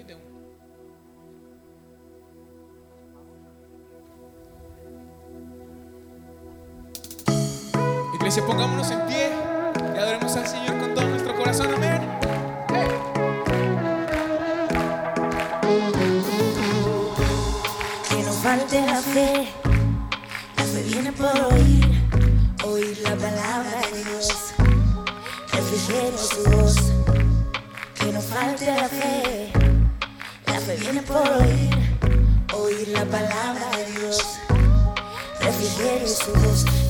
y de un Iglesia, pongámonos en pie y adoremos al Señor con todo nuestro corazón. Amén. Que no falte la fe, la fe viene por oír, oír la palabra de Dios, refrigerio su voz. Que no falte la fe por oír, oír la palabra de Dios, refrigerio su voz.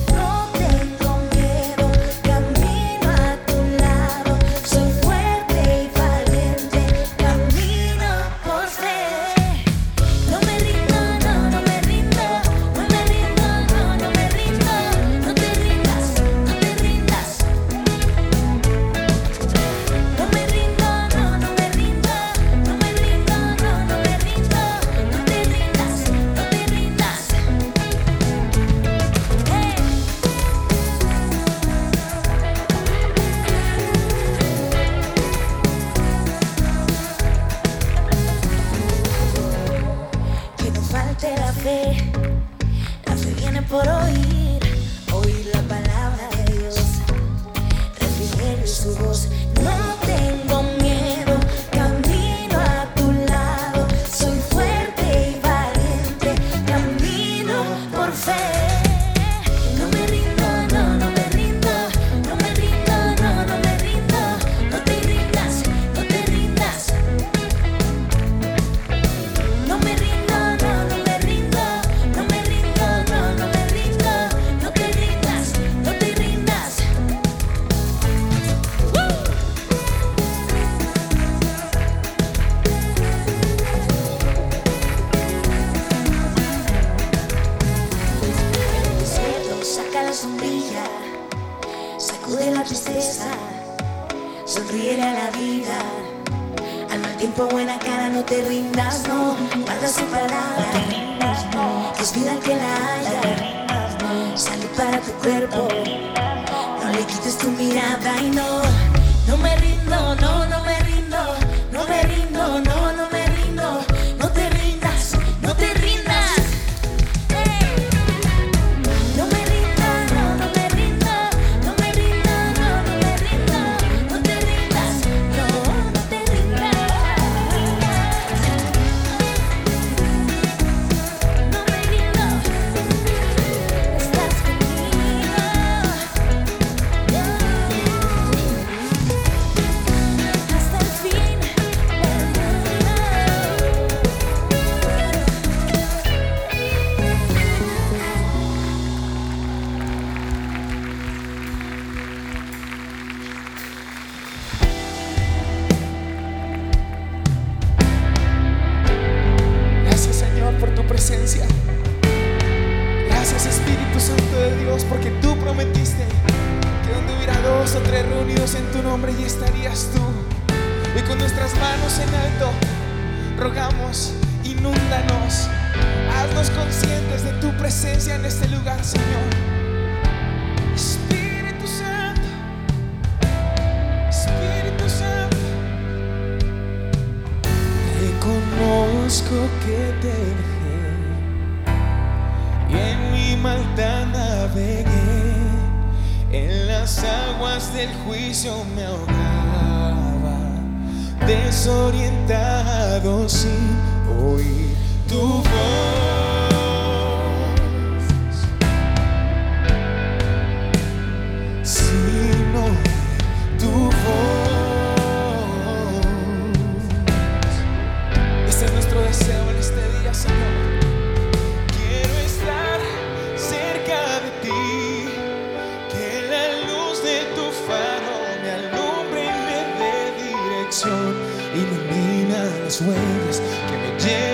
ways. Give me day.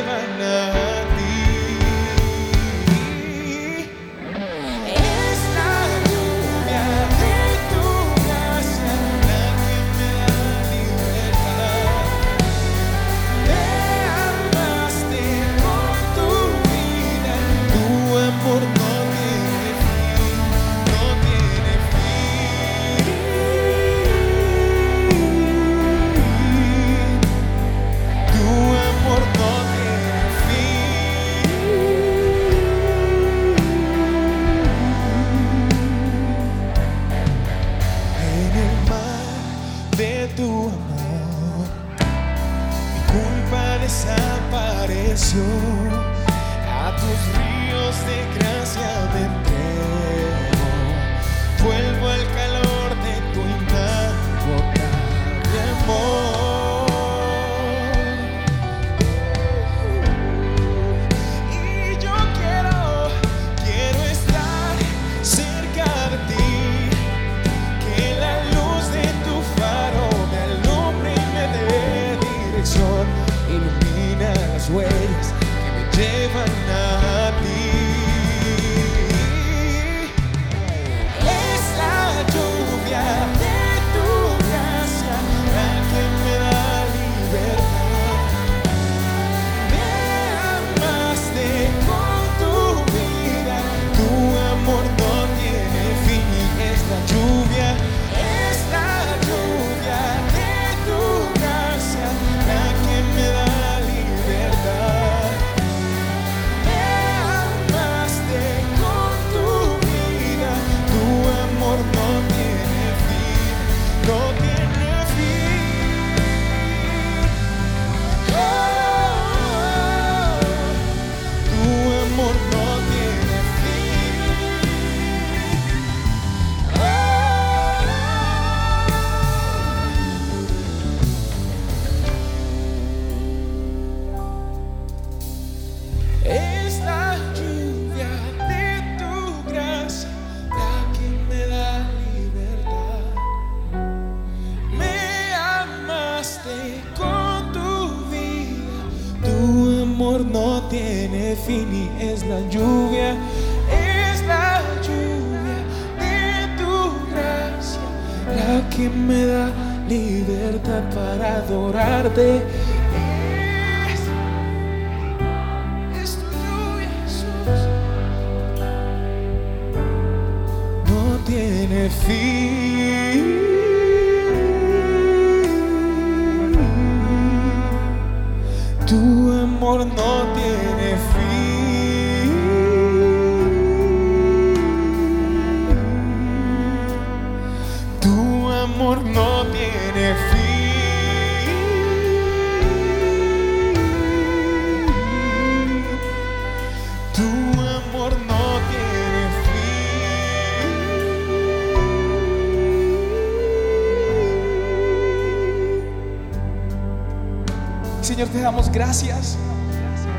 Damos gracias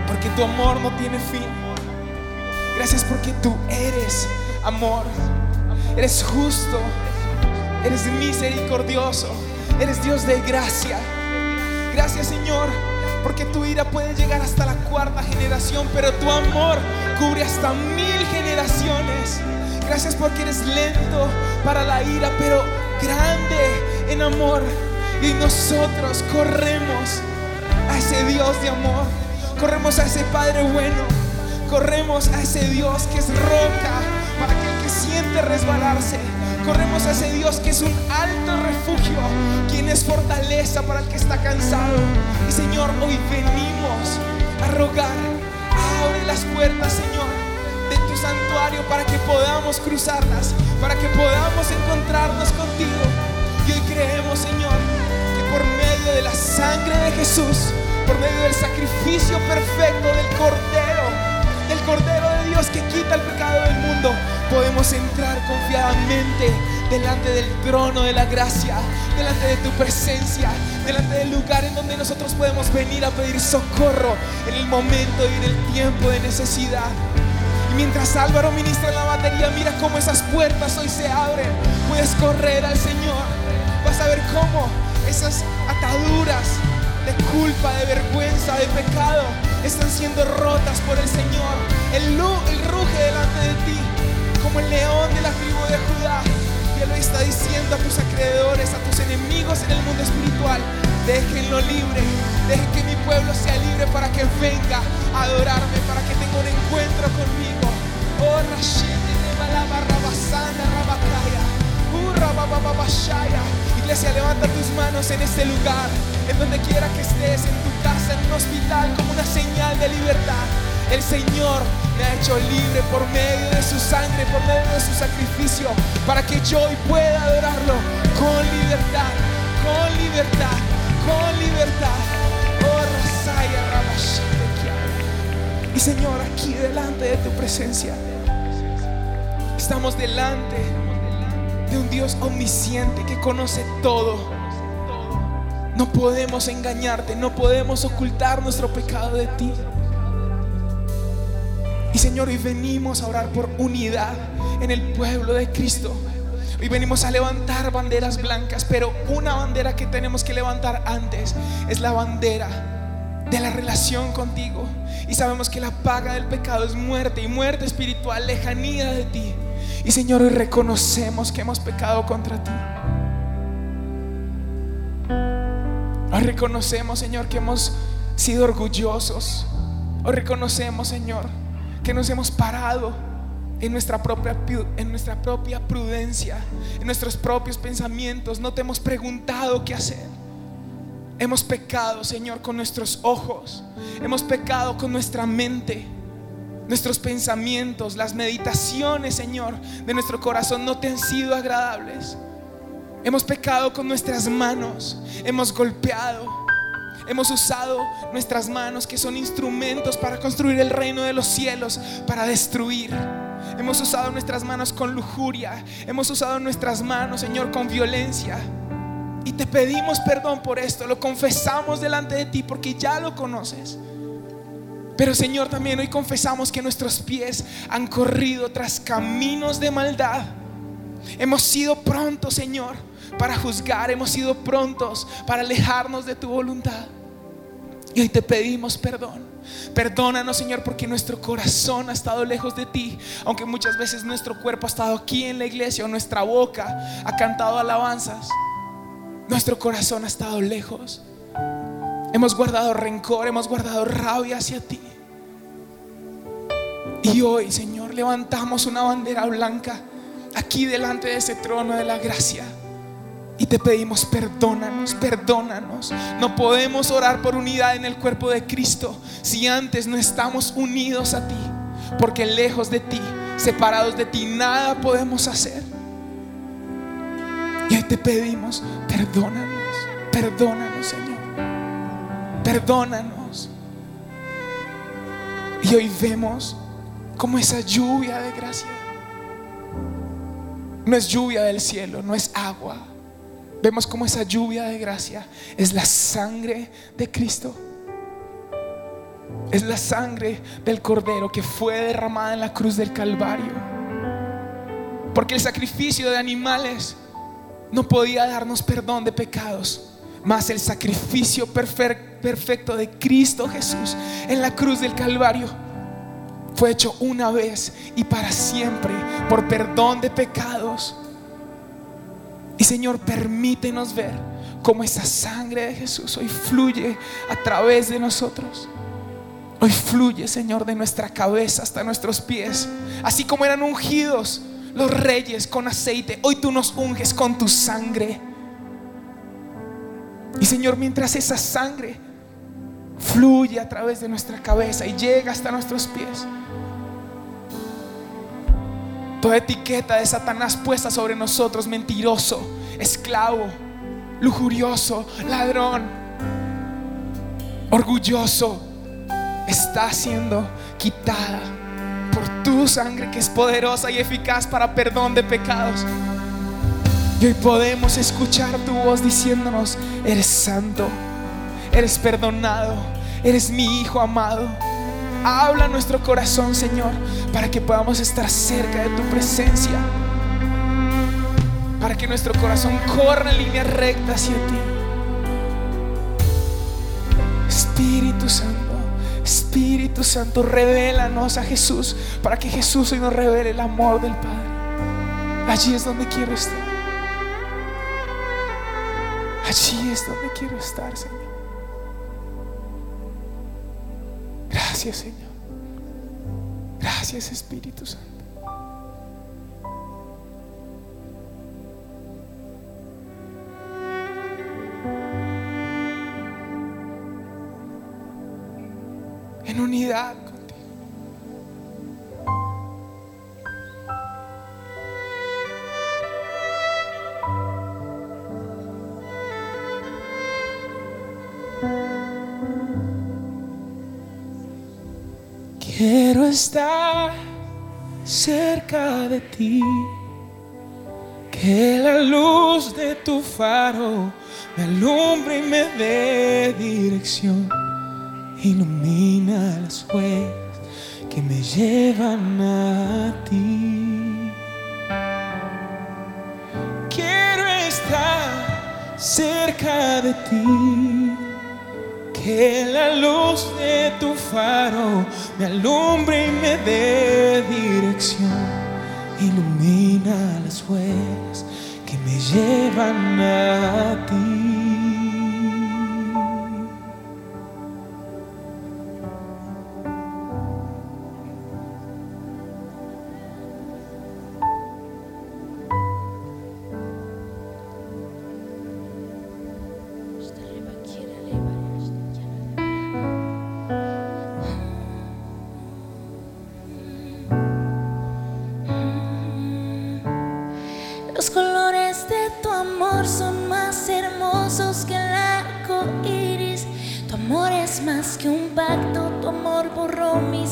porque tu amor no tiene fin. Gracias porque tú eres amor. Eres justo. Eres misericordioso. Eres Dios de gracia. Gracias, Señor, porque tu ira puede llegar hasta la cuarta generación, pero tu amor cubre hasta mil generaciones. Gracias porque eres lento para la ira, pero grande en amor. Y nosotros corremos a ese Dios de amor. Corremos a ese Padre bueno. Corremos a ese Dios que es roca para aquel que siente resbalarse. Corremos a ese Dios que es un alto refugio, quien es fortaleza para el que está cansado. Y Señor, hoy venimos a rogar, abre las puertas, Señor, de tu santuario para que podamos cruzarlas, para que podamos encontrarnos contigo. Y hoy creemos, Señor, que por medio de la sangre de Jesús, por medio del sacrificio perfecto del Cordero, del Cordero de Dios que quita el pecado del mundo, podemos entrar confiadamente delante del trono de la gracia, delante de tu presencia, delante del lugar en donde nosotros podemos venir a pedir socorro en el momento y en el tiempo de necesidad. Y mientras Álvaro ministra la batería, mira cómo esas puertas hoy se abren. Puedes correr al Señor. Vas a ver cómo esas ataduras de culpa, de vergüenza, de pecado están siendo rotas por el Señor. Lu- él ruge delante de ti como el león de la tribu de Judá. Él hoy está diciendo a tus acreedores, a tus enemigos en el mundo espiritual, déjenlo libre, dejen que mi pueblo sea libre para que venga a adorarme, para que tenga un encuentro conmigo. Oh, Rashidi de Balaba, Rabasanda, Rabakaya. Uh. Iglesia, levanta tus manos en este lugar, en donde quiera que estés, en tu casa, en un hospital, como una señal de libertad. El Señor me ha hecho libre por medio de su sangre, por medio de su sacrificio, para que yo hoy pueda adorarlo con libertad, con libertad, con libertad. Oh, Y Señor, aquí delante de tu presencia, estamos delante de un Dios omnisciente que conoce todo. No podemos engañarte, no podemos ocultar nuestro pecado de ti. Y Señor, hoy venimos a orar por unidad en el pueblo de Cristo. Hoy venimos a levantar banderas blancas, pero una bandera que tenemos que levantar antes es la bandera de la relación contigo. Y sabemos que la paga del pecado es muerte y muerte espiritual, lejanía de ti. Y Señor, hoy reconocemos que hemos pecado contra ti. Reconocemos, Señor, que hemos sido orgullosos. Hoy reconocemos, Señor, que nos hemos parado en nuestra propia, en nuestra propia prudencia, en nuestros propios pensamientos. No te hemos preguntado qué hacer. Hemos pecado, Señor, con nuestros ojos. Hemos pecado con nuestra mente. Nuestros pensamientos, las meditaciones, Señor, de nuestro corazón no te han sido agradables. Hemos pecado con nuestras manos. Hemos golpeado. Hemos usado nuestras manos que son instrumentos para construir el reino de los cielos, para destruir. Hemos usado nuestras manos con lujuria. Hemos usado nuestras manos, Señor, con violencia. Y te pedimos perdón por esto. Lo confesamos delante de ti porque ya lo conoces. Pero Señor, también hoy confesamos que nuestros pies han corrido tras caminos de maldad. Hemos sido prontos, Señor, para juzgar. Hemos sido prontos para alejarnos de tu voluntad. Y hoy te pedimos perdón. Perdónanos, Señor, porque nuestro corazón ha estado lejos de ti. Aunque muchas veces nuestro cuerpo ha estado aquí en la iglesia o nuestra boca ha cantado alabanzas. Nuestro corazón ha estado lejos. Hemos guardado rencor, hemos guardado rabia hacia ti. Y hoy, Señor, levantamos una bandera blanca aquí delante de ese trono de la gracia. Y te pedimos, perdónanos, perdónanos. No podemos orar por unidad en el cuerpo de Cristo si antes no estamos unidos a ti. Porque lejos de ti, separados de ti, nada podemos hacer. Y hoy te pedimos, perdónanos, perdónanos, Señor. Perdónanos. Y hoy vemos como esa lluvia de gracia no es lluvia del cielo, no es agua Vemos como esa lluvia de gracia es la sangre de Cristo. Es la sangre del Cordero que fue derramada en la cruz del Calvario. Porque el sacrificio de animales no podía darnos perdón de pecados. Mas el sacrificio perfecto de Cristo Jesús en la cruz del Calvario fue hecho una vez y para siempre por perdón de pecados y Señor, permítenos ver cómo esa sangre de Jesús hoy fluye a través de nosotros. Hoy fluye, Señor, de nuestra cabeza hasta nuestros pies. Así como eran ungidos los reyes con aceite, hoy tú nos unges con tu sangre. Y Señor, mientras esa sangre fluye a través de nuestra cabeza y llega hasta nuestros pies, Toda etiqueta de Satanás puesta sobre nosotros, mentiroso, esclavo, lujurioso, ladrón, orgulloso, está siendo quitada por tu sangre que es poderosa y eficaz para perdón de pecados. Y hoy podemos escuchar tu voz diciéndonos, eres santo, eres perdonado, eres mi hijo amado. Habla nuestro corazón, Señor, para que podamos estar cerca de tu presencia. Para que nuestro corazón corra en línea recta hacia ti. Espíritu Santo, Espíritu Santo, revélanos a Jesús para que Jesús hoy nos revele el amor del Padre. Allí es donde quiero estar. Allí es donde quiero estar, Señor. Gracias Señor. Gracias Espíritu Santo. En unidad está cerca de ti. Que la luz de tu faro me alumbre y me dé dirección. Ilumina las huellas que me llevan a ti. Quiero estar cerca de ti. Que la luz de tu faro me alumbre y me dé dirección. Ilumina las huellas que me llevan a ti. que un pacto, tu amor borró mis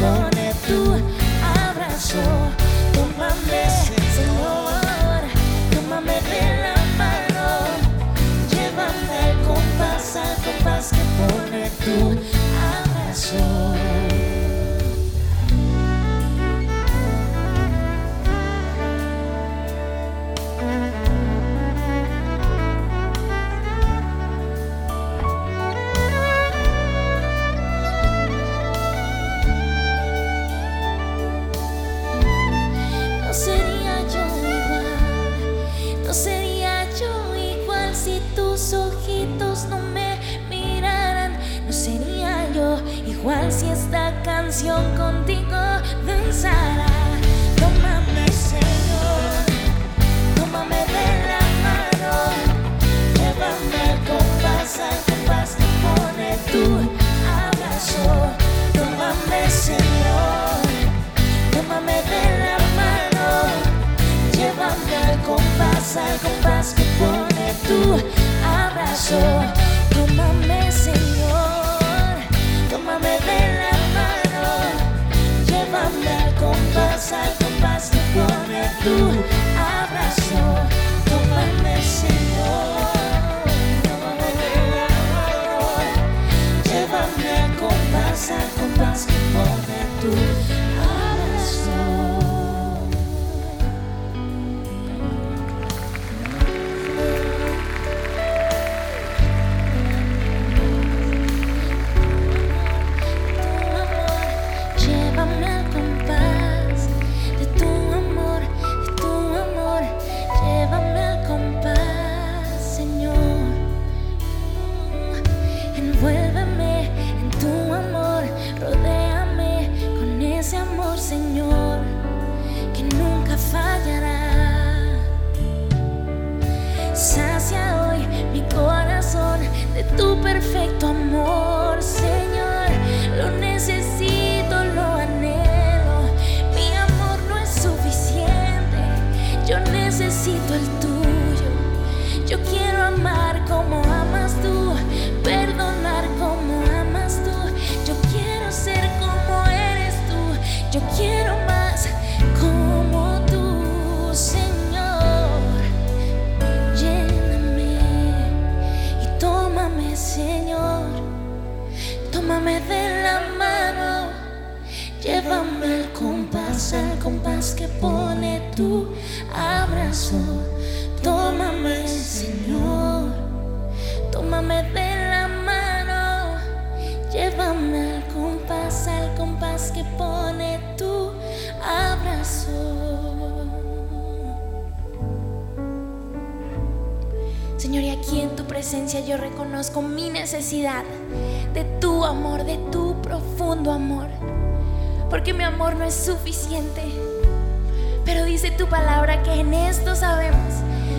one. compás, al compás que pone tu abrazo. Tómame, Señor, tómame de la mano. Llévame al compás, al compás que pone tu abrazo. Tómame, Señor.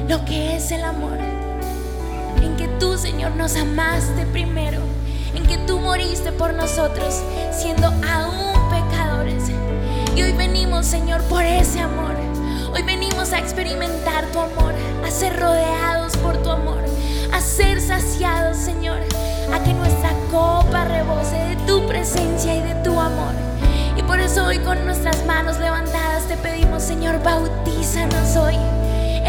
Lo que es el amor. En que tú, Señor, nos amaste primero. En que tú moriste por nosotros, siendo aún pecadores. Y hoy venimos, Señor, por ese amor. Hoy venimos a experimentar tu amor, a ser rodeados por tu amor, a ser saciados, Señor, a que nuestra copa rebose de tu presencia y de tu amor. Y por eso hoy con nuestras manos levantadas te pedimos, Señor, bautízanos hoy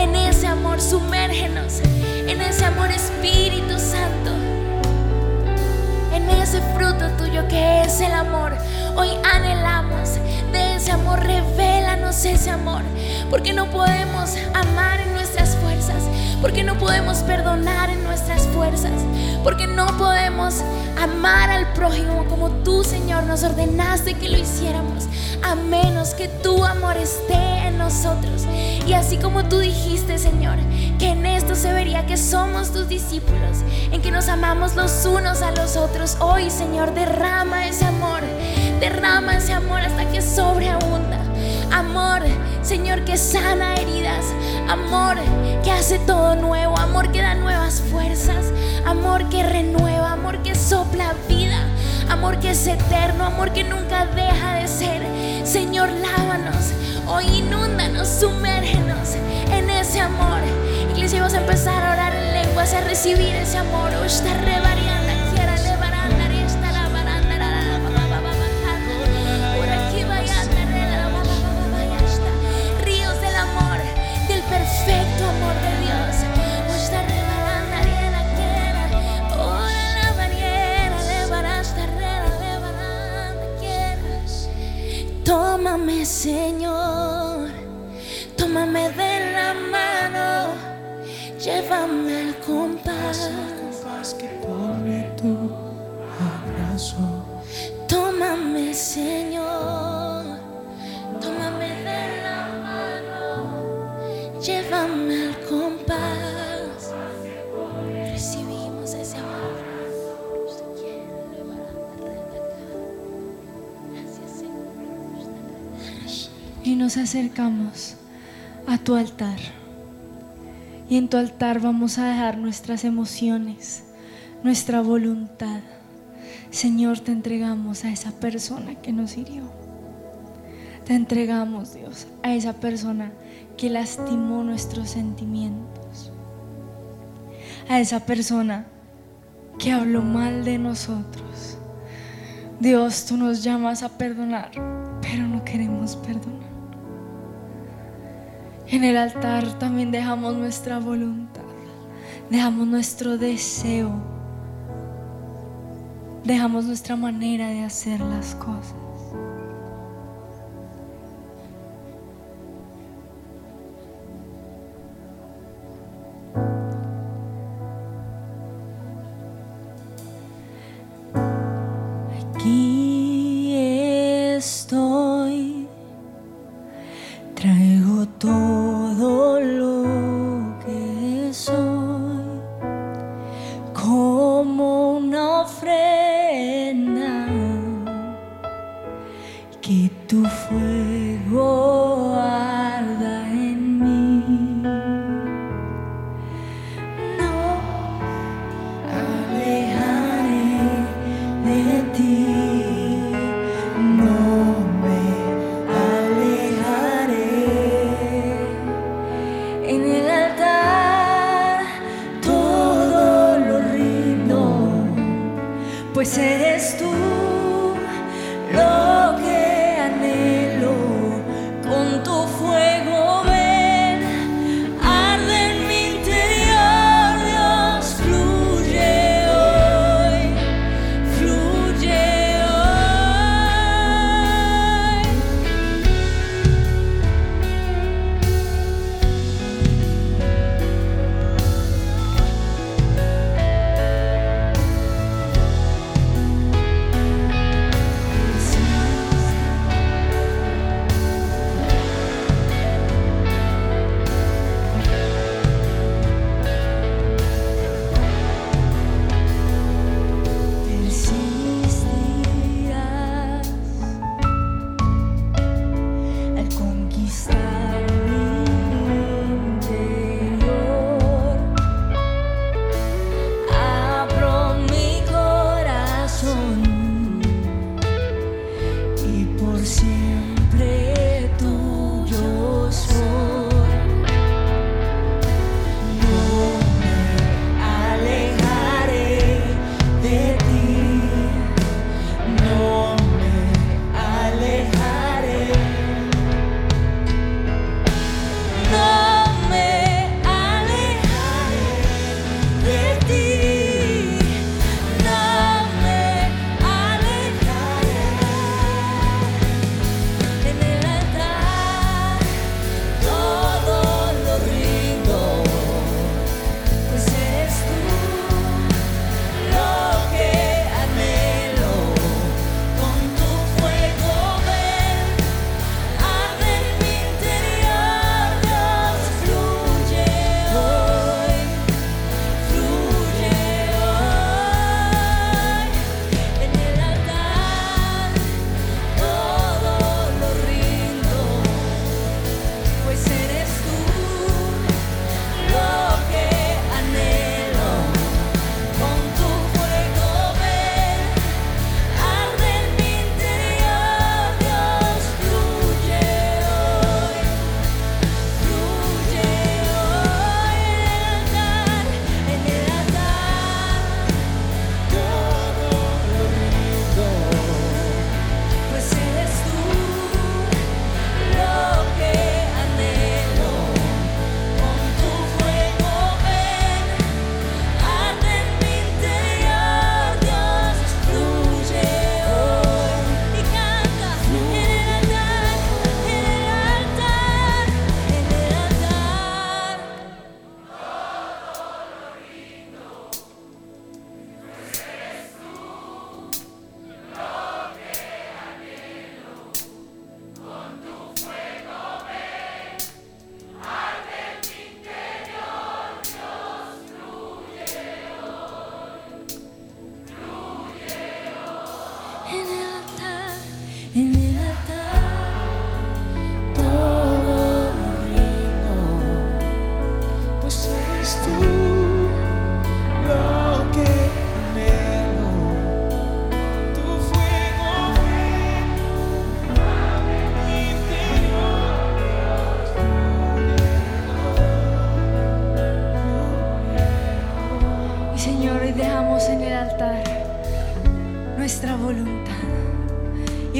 en ese amor, sumérgenos. En ese amor Espíritu Santo, en ese fruto tuyo que es el amor. Hoy anhelamos de ese amor, revélanos ese amor, porque no podemos amar porque no podemos perdonar en nuestras fuerzas, porque no podemos amar al prójimo como tú, Señor, nos ordenaste que lo hiciéramos, a menos que tu amor esté en nosotros. Y así como tú dijiste, Señor, que en esto se vería que somos tus discípulos, en que nos amamos los unos a los otros. Hoy, Señor, derrama ese amor, derrama ese amor hasta que sobreabunda. Amor, Señor, que sana heridas. Amor, que hace todo nuevo. Amor, que da nuevas fuerzas. Amor, que renueva. Amor, que sopla vida. Amor, que es eterno. Amor, que nunca deja de ser. Señor, lávanos. Hoy inúndanos, sumérgenos en ese amor. Iglesia, vamos a empezar a orar en lenguas, a recibir ese amor. Tómame, Señor, tómame de la mano, llévame al compás. Compás que pone tu abrazo. Tómame, Señor, nos acercamos a tu altar. Y en tu altar vamos a dejar nuestras emociones, nuestra voluntad. Señor, te entregamos a esa persona que nos hirió. Te entregamos, Dios, a esa persona que lastimó nuestros sentimientos. A esa persona que habló mal de nosotros. Dios, tú nos llamas a perdonar, pero no queremos perdonar. En el altar también dejamos nuestra voluntad, dejamos nuestro deseo, dejamos nuestra manera de hacer las cosas.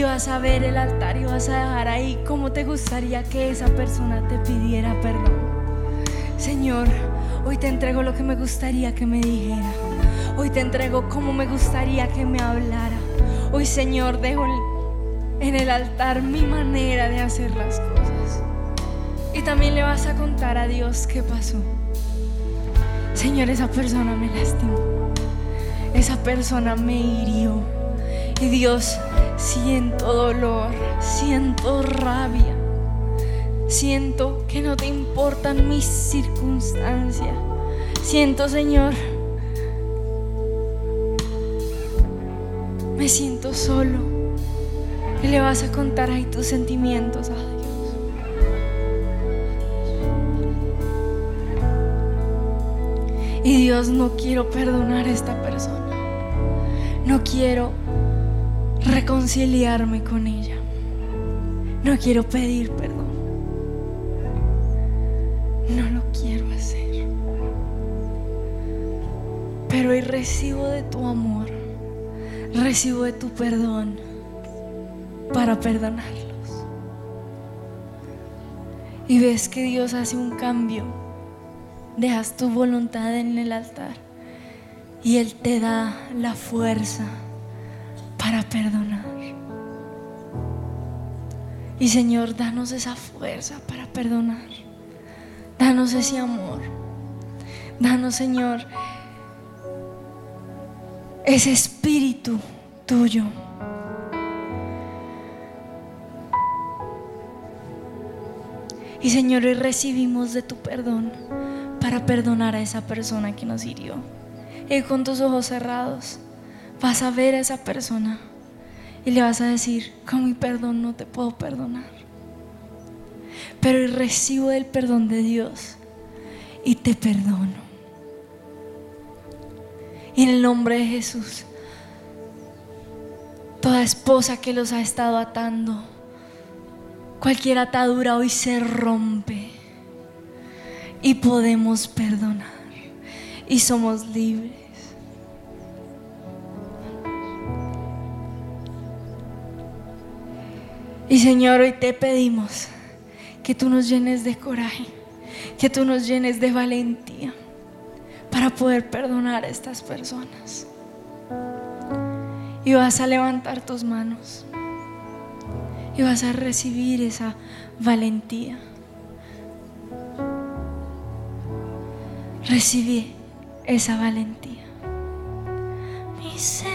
Y vas a ver el altar y vas a dejar ahí cómo te gustaría que esa persona te pidiera perdón. Señor, hoy te entrego lo que me gustaría que me dijera. Hoy te entrego cómo me gustaría que me hablara. Hoy, Señor, dejo en el altar mi manera de hacer las cosas. Y también le vas a contar a Dios qué pasó. Señor, esa persona me lastimó. Esa persona me hirió. Y Dios, siento dolor, siento rabia. Siento que no te importan mis circunstancias. Siento, Señor, me siento solo. Y le vas a contar ahí tus sentimientos a Dios. Y Dios, no quiero perdonar a esta persona. No quiero reconciliarme con ella. No quiero pedir perdón. No lo quiero hacer. Pero hoy recibo de tu amor, recibo de tu perdón para perdonarlos. Y ves que Dios hace un cambio. Dejas tu voluntad en el altar y Él te da la fuerza para perdonar. Y Señor, danos esa fuerza para perdonar. Danos ese amor. Danos, Señor, ese espíritu tuyo. Y Señor, hoy recibimos de tu perdón para perdonar a esa persona que nos hirió. Y con tus ojos cerrados vas a ver a esa persona y le vas a decir, con mi perdón no te puedo perdonar. Pero recibo el perdón de Dios y te perdono. Y en el nombre de Jesús, toda esposa que los ha estado atando, cualquier atadura hoy se rompe y podemos perdonar y somos libres. Y Señor, hoy te pedimos que tú nos llenes de coraje, que tú nos llenes de valentía para poder perdonar a estas personas. Y vas a levantar tus manos y vas a recibir esa valentía. Recibí esa valentía. Mi ser,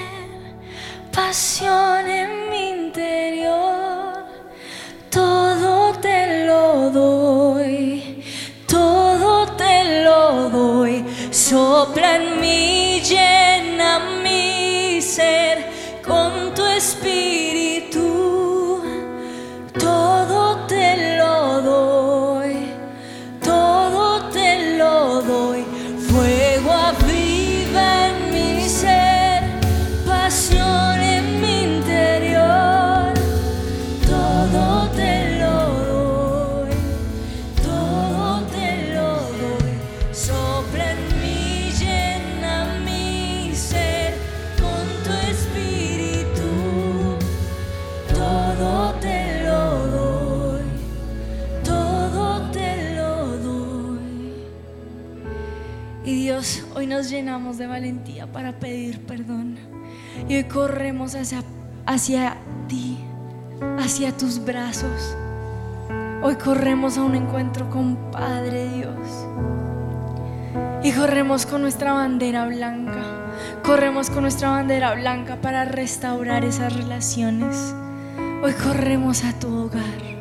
pasión en mi interior, todo te lo doy, todo te lo doy. Sopla en mí, llena mi ser Hoy nos llenamos de valentía para pedir perdón. Y hoy corremos hacia, hacia ti, hacia tus brazos. Hoy corremos a un encuentro con Padre Dios. Y corremos con nuestra bandera blanca. Corremos con nuestra bandera blanca para restaurar esas relaciones. Hoy corremos a tu hogar.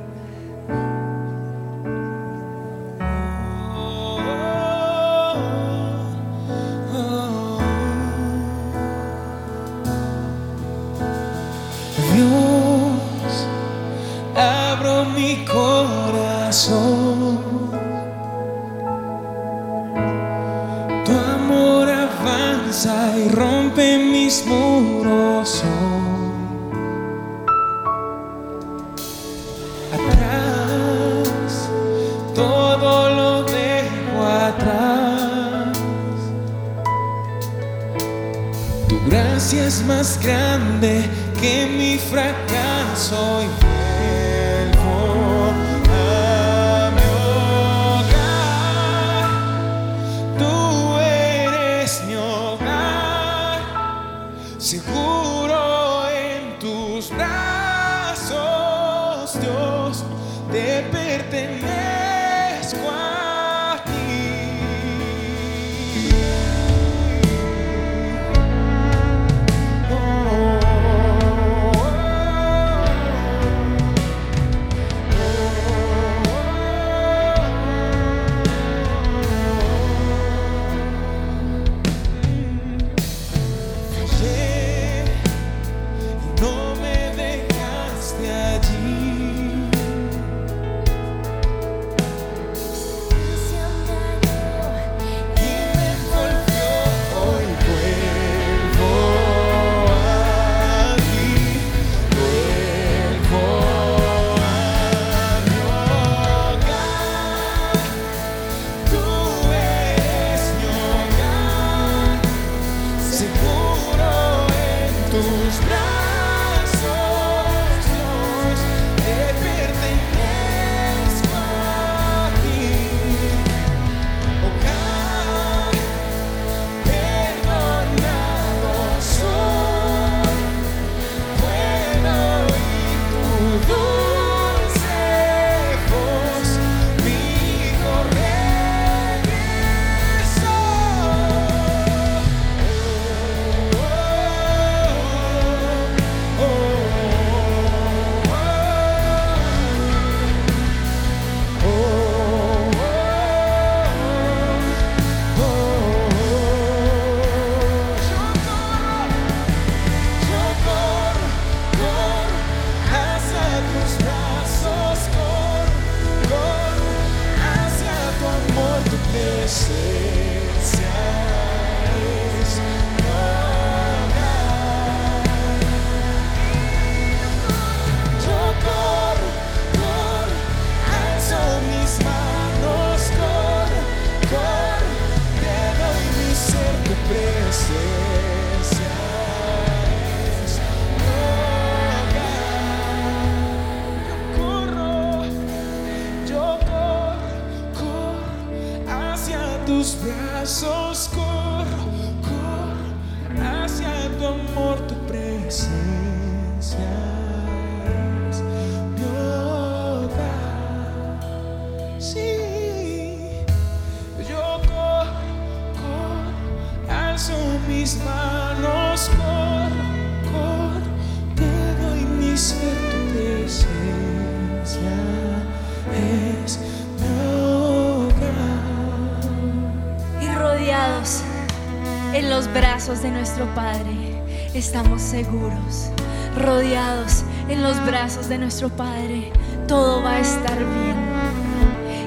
Estamos seguros. Rodeados en los brazos de nuestro Padre, todo va a estar bien.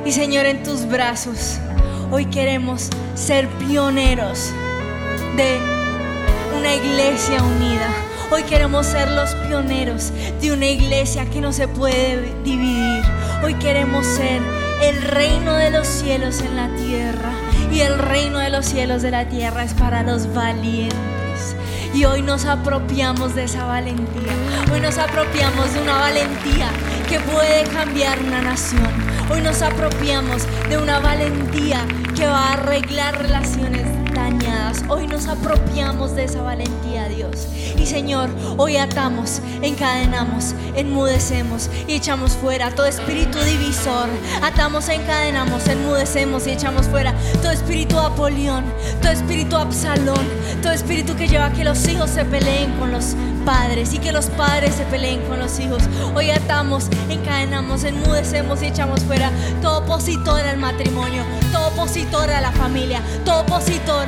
Y Señor, en tus brazos, hoy queremos ser pioneros de una iglesia unida. Hoy queremos ser los pioneros de una iglesia que no se puede dividir. Hoy queremos ser el reino de los cielos en la tierra. Y el reino de los cielos de la tierra es para los valientes. Y hoy nos apropiamos de esa valentía. Hoy nos apropiamos de una valentía que puede cambiar una nación. Hoy nos apropiamos de una valentía que va a arreglar relaciones Hoy nos apropiamos de esa valentía, Dios. Y Señor, hoy atamos, encadenamos, enmudecemos y echamos fuera todo espíritu divisor. Atamos, encadenamos, enmudecemos y echamos fuera todo espíritu apolión, todo espíritu absalón, todo espíritu que lleva a que los hijos se peleen con los padres y que los padres se peleen con los hijos. Hoy atamos, encadenamos, enmudecemos y echamos fuera todo opositor al matrimonio, todo opositor a la familia, todo opositor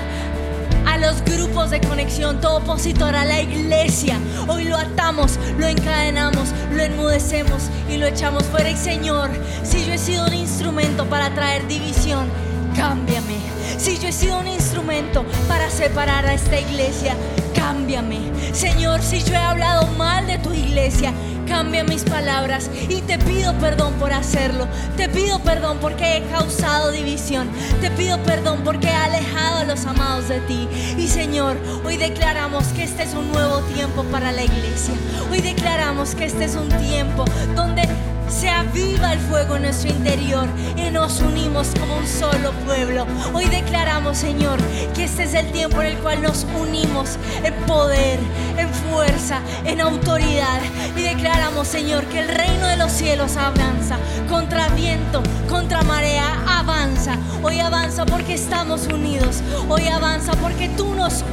a los grupos de conexión, todo opositor a la iglesia. Hoy lo atamos, lo encadenamos, lo enmudecemos y lo echamos fuera. Y Señor, si yo he sido un instrumento para traer división, cámbiame. Si yo he sido un instrumento para separar a esta iglesia, cámbiame. Señor, si yo he hablado mal de tu iglesia, cambia mis palabras y te pido perdón por hacerlo. Te pido perdón porque he causado división. Te pido perdón porque he alejado a los amados de ti. Y Señor, hoy declaramos que este es un nuevo tiempo para la iglesia. Hoy declaramos que este es un tiempo donde se aviva el fuego en nuestro interior y nos unimos como un solo pueblo. Hoy declaramos, Señor, que este es el tiempo en el cual nos unimos en poder, en fuerza, en autoridad. Y declaramos, Señor, que el reino de los cielos avanza contra viento, contra marea, avanza. Hoy avanza porque estamos unidos. Hoy avanza porque tú nos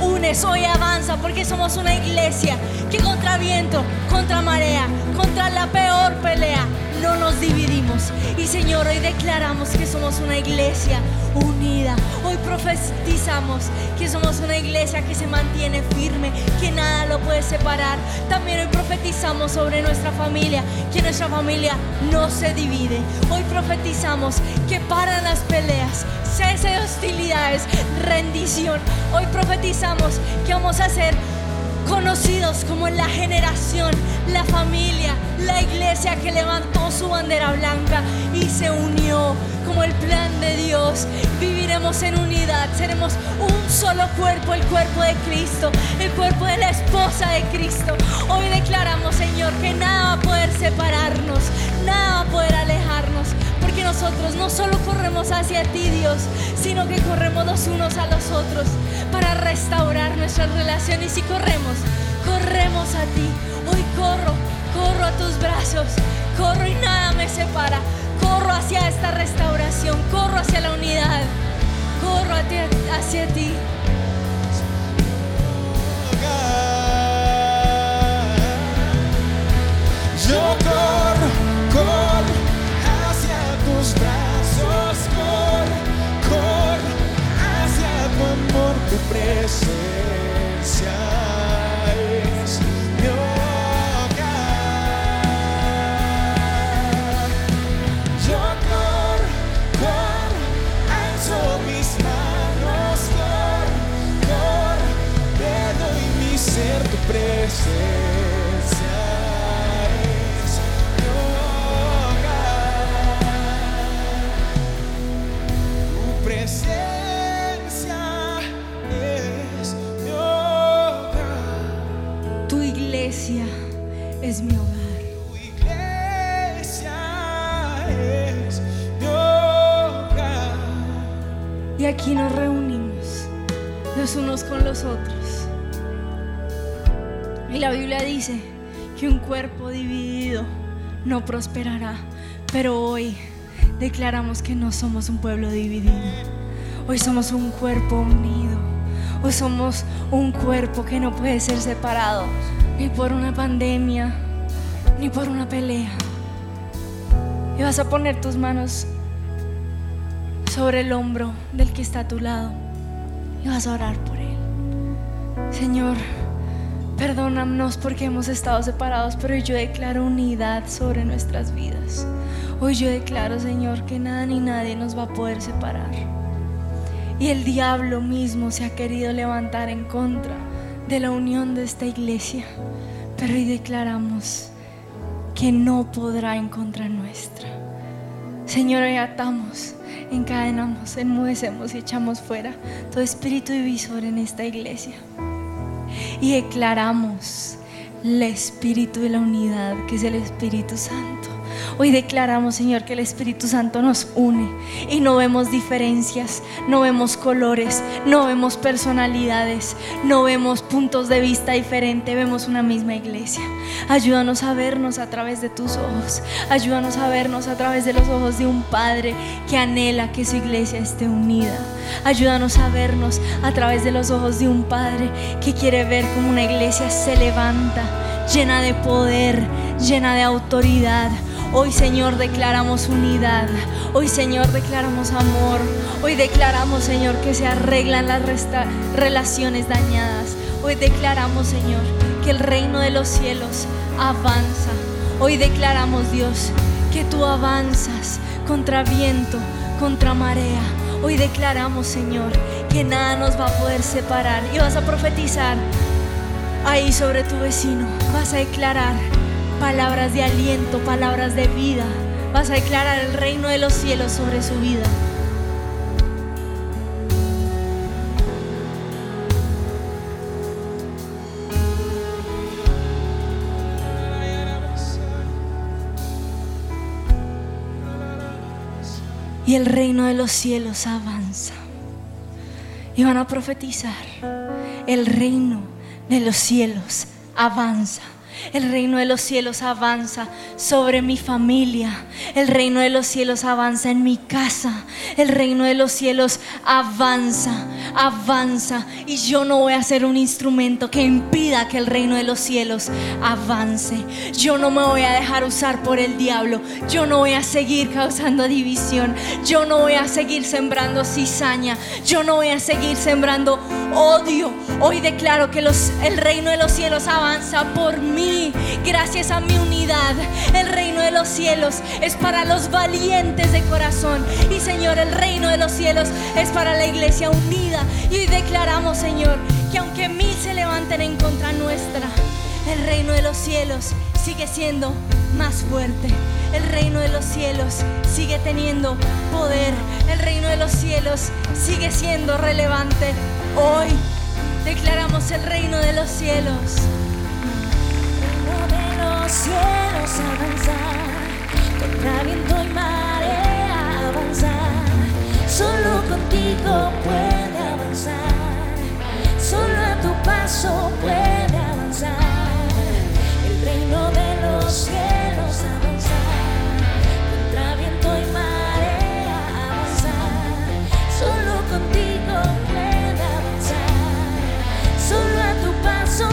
unes, hoy avanza, porque somos una iglesia que contra viento, contra marea, contra la peor pelea, no nos dividimos. Y Señor, hoy declaramos que somos una iglesia unida. Hoy profetizamos que somos una iglesia que se mantiene firme, que nada lo puede separar. También hoy profetizamos sobre nuestra familia, que nuestra familia no se divide. Hoy profetizamos que paran las peleas, cese de hostilidades, rendición. Hoy profetizamos que vamos a ser conocidos como la generación, la familia, la iglesia que levantó su bandera blanca y se unió como el plan de Dios. Viviremos en unidad, seremos un solo cuerpo, el cuerpo de Cristo, el cuerpo de la esposa de Cristo. Hoy declaramos, Señor, que nada va a poder separarnos, nada va a poder no solo corremos hacia ti, Dios, sino que corremos los unos a los otros para restaurar nuestras relaciones y corremos, corremos a ti. Hoy corro, corro a tus brazos, corro y nada me separa. Corro hacia esta restauración, corro hacia la unidad, corro hacia, ti. Yo corro, corro hacia tus brazos, tu presencia es mi hogar. Yo corro, corro, alzo mis manos, corro, corro, te doy mi ser, tu presencia es mi hogar. Tu iglesia es mi hogar. Y Y aquí nos reunimos los unos con los otros. Y la Biblia dice que un cuerpo dividido no prosperará. Pero hoy declaramos que no somos un pueblo dividido. Hoy somos un cuerpo unido. Hoy somos un cuerpo que no puede ser separado ni por una pandemia, ni por una pelea. Y vas a poner tus manos sobre el hombro del que está a tu lado y vas a orar por él. Señor, perdónanos porque hemos estado separados, pero yo declaro unidad sobre nuestras vidas. Hoy yo declaro, Señor, que nada ni nadie nos va a poder separar. Y el diablo mismo se ha querido levantar en contra de la unión de esta iglesia. Pero hoy declaramos que no podrá en contra nuestra. Señor, hoy atamos, encadenamos, enmudecemos y echamos fuera todo espíritu divisor en esta iglesia. Y declaramos el espíritu de la unidad, que es el Espíritu Santo. Hoy declaramos, Señor, que el Espíritu Santo nos une y no vemos diferencias, no vemos colores, no vemos personalidades, no vemos puntos de vista diferentes, vemos una misma iglesia. Ayúdanos a vernos a través de tus ojos, ayúdanos a vernos a través de los ojos de un Padre que anhela que su iglesia esté unida. Ayúdanos a vernos a través de los ojos de un Padre que quiere ver cómo una iglesia se levanta, llena de poder, llena de autoridad Hoy Señor declaramos unidad. Hoy Señor declaramos amor. Hoy declaramos Señor que se arreglan las relaciones dañadas. Hoy declaramos Señor que el reino de los cielos avanza. Hoy declaramos Dios que tú avanzas contra viento, contra marea. Hoy declaramos Señor que nada nos va a poder separar. Y vas a profetizar ahí sobre tu vecino. Vas a declarar palabras de aliento, palabras de vida. Vas a declarar el reino de los cielos sobre su vida. Y el reino de los cielos avanza. Y van a profetizar. El reino de los cielos avanza. El reino de los cielos avanza sobre mi familia. El reino de los cielos avanza en mi casa. El reino de los cielos avanza, avanza. Y yo no voy a ser un instrumento que impida que el reino de los cielos avance. Yo no me voy a dejar usar por el diablo. Yo no voy a seguir causando división. Yo no voy a seguir sembrando cizaña. Yo no voy a seguir sembrando odio. Hoy declaro que el reino de los cielos avanza por mí gracias a mi unidad. El reino de los cielos es para los valientes de corazón. Y Señor, el reino de los cielos es para la iglesia unida. Y hoy declaramos, Señor, que aunque mil se levanten en contra nuestra, el reino de los cielos sigue siendo más fuerte. El reino de los cielos sigue teniendo poder. El reino de los cielos sigue siendo relevante. Hoy declaramos el reino de los cielos cielos avanzar, contra viento y marea avanzar. Solo contigo puede avanzar, solo a tu paso puede avanzar. El reino de los cielos avanzar, contra viento y marea avanzar. Solo contigo puede avanzar, solo a tu paso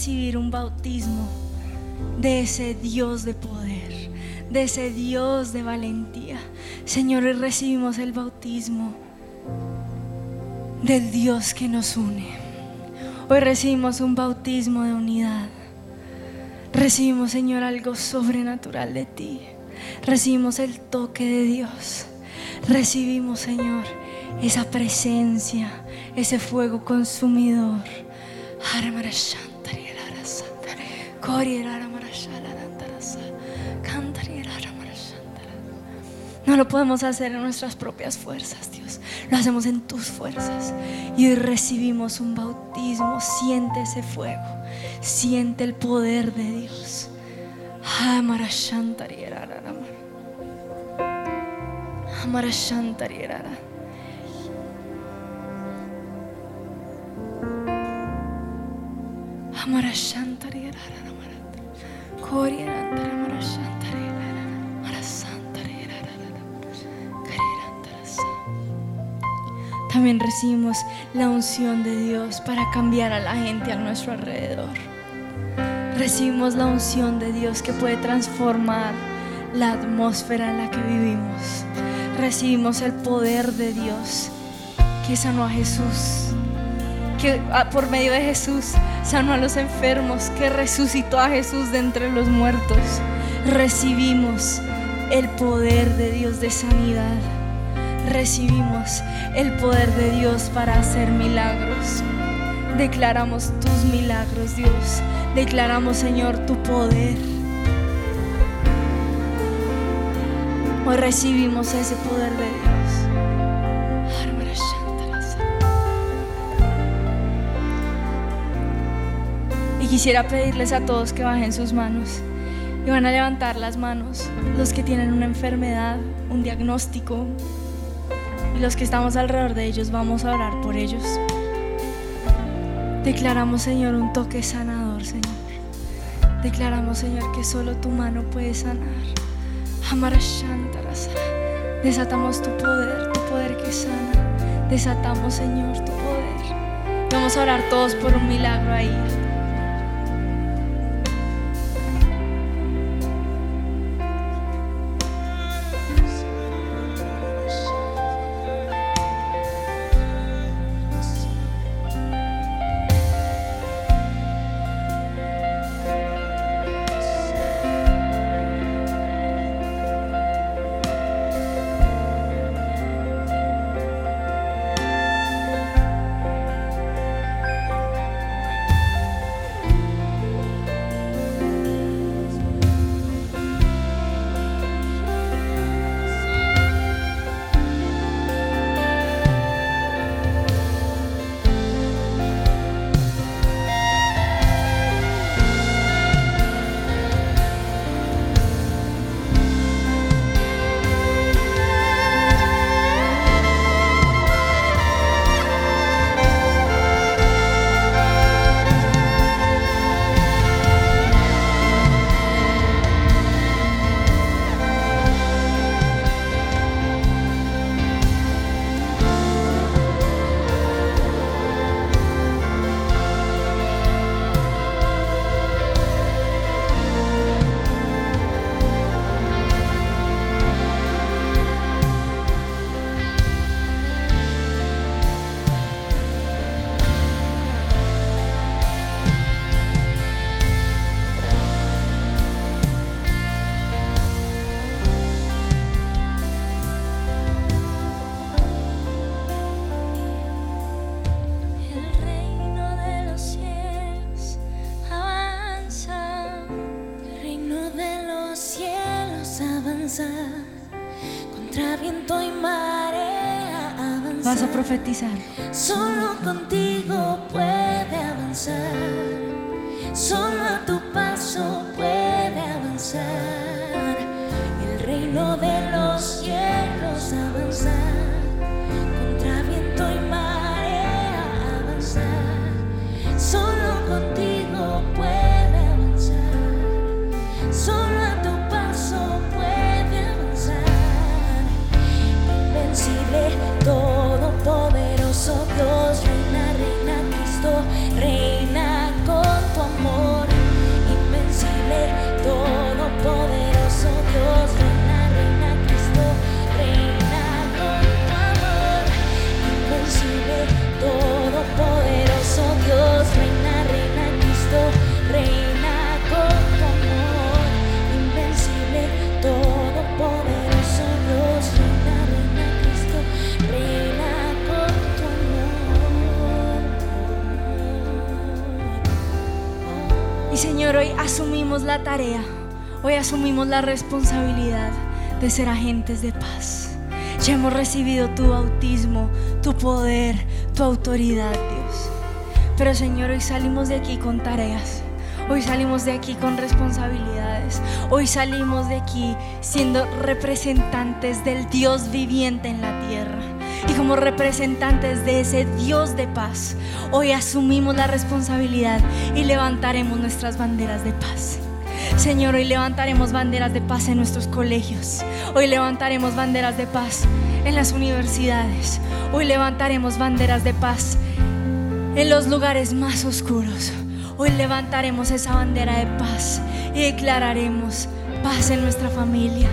recibir un bautismo de ese Dios de poder, de ese Dios de valentía. Señor, hoy recibimos el bautismo del Dios que nos une. Hoy recibimos un bautismo de unidad. Recibimos, Señor, algo sobrenatural de ti. Recibimos el toque de Dios. Recibimos, Señor, esa presencia, ese fuego consumidor. No lo podemos hacer en nuestras propias fuerzas, Dios. Lo hacemos en tus fuerzas. Y hoy recibimos un bautismo. Siente ese fuego. Siente el poder de Dios. Amarashantariarara. También recibimos la unción de Dios para cambiar a la gente a nuestro alrededor. Recibimos la unción de Dios que puede transformar la atmósfera en la que vivimos. Recibimos el poder de Dios que sanó a Jesús, que ah, por medio de Jesús sanó a los enfermos, que resucitó a Jesús de entre los muertos. Recibimos el poder de Dios de sanidad. Recibimos el poder de Dios para hacer milagros. Declaramos tus milagros, Dios. Declaramos, Señor, tu poder. Hoy recibimos ese poder de Dios. Quisiera pedirles a todos que bajen sus manos y van a levantar las manos los que tienen una enfermedad, un diagnóstico, y los que estamos alrededor de ellos vamos a orar por ellos. Declaramos, Señor, un toque sanador, Señor. Declaramos, Señor, que solo tu mano puede sanar. Amarashantarasa. Desatamos tu poder, tu poder que sana. Desatamos, Señor, tu poder. Vamos a orar todos por un milagro ahí. Profetizar. Solo contigo tarea, hoy asumimos la responsabilidad de ser agentes de paz. Ya hemos recibido tu bautismo, tu poder, tu autoridad, Dios. Pero Señor, hoy salimos de aquí con tareas. Hoy salimos de aquí con responsabilidades. Hoy salimos de aquí siendo representantes del Dios viviente en la tierra. Y como representantes de ese Dios de paz, hoy asumimos la responsabilidad y levantaremos nuestras banderas de paz. Señor, hoy levantaremos banderas de paz en nuestros colegios. Hoy levantaremos banderas de paz en las universidades. Hoy levantaremos banderas de paz en los lugares más oscuros. Hoy levantaremos esa bandera de paz y declararemos paz en nuestra familia,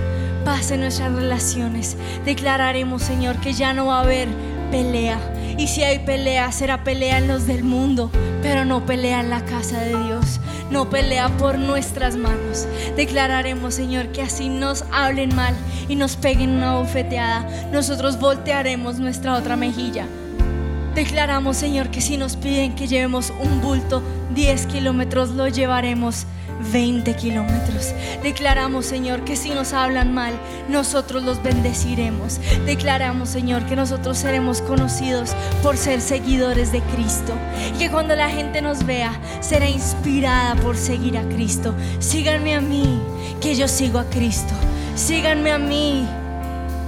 paz en nuestras relaciones. Declararemos, Señor, que ya no va a haber pelea. Y si hay pelea, será pelea en los del mundo, pero no pelea en la casa de Dios. No pelea por nuestras manos. Declararemos, Señor, que así nos hablen mal y nos peguen una bofeteada, nosotros voltearemos nuestra otra mejilla. Declaramos, Señor, que si nos piden que llevemos un bulto 10 kilómetros, lo llevaremos 20 kilómetros. Declaramos, Señor, que si nos hablan mal, nosotros los bendeciremos. Declaramos, Señor, que nosotros seremos conocidos por ser seguidores de Cristo. Y que cuando la gente nos vea, será inspirada por seguir a Cristo. Síganme a mí, que yo sigo a Cristo. Síganme a mí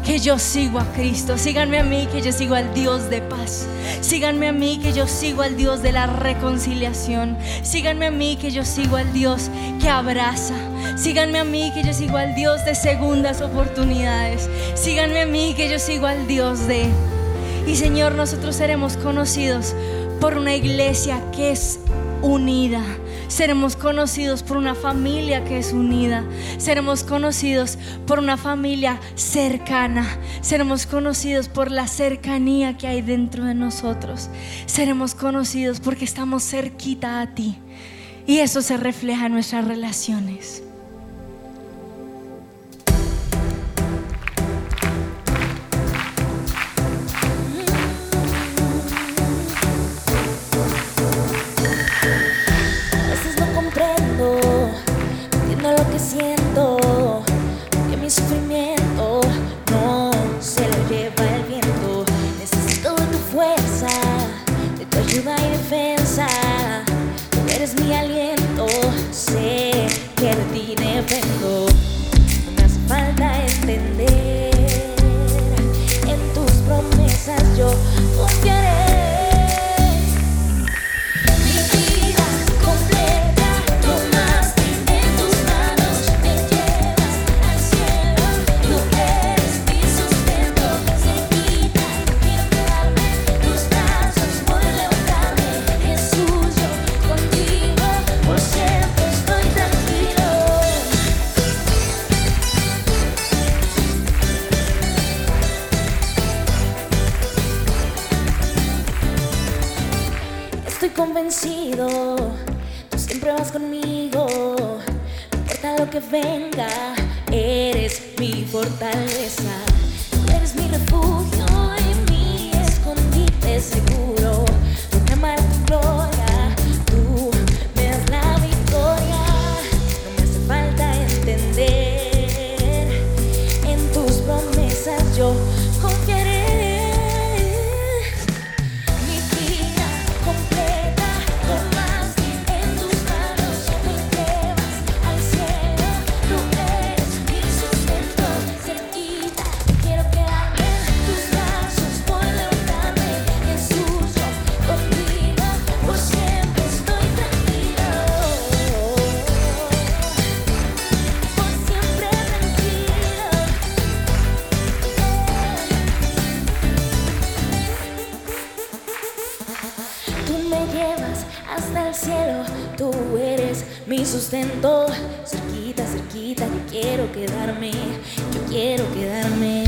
que yo sigo a Cristo. Síganme a mí que yo sigo al Dios de paz. Síganme a mí que yo sigo al Dios de la reconciliación. Síganme a mí que yo sigo al Dios que abraza. Síganme a mí que yo sigo al Dios de segundas oportunidades. Síganme a mí que yo sigo al Dios de... Y Señor, nosotros seremos conocidos por una iglesia que es unida. Seremos conocidos por una familia que es unida. Seremos conocidos por una familia cercana. Seremos conocidos por la cercanía que hay dentro de nosotros. Seremos conocidos porque estamos cerquita a ti. Y eso se refleja en nuestras relaciones. Sustento. Cerquita, cerquita, yo quiero quedarme, yo quiero quedarme, quedarme,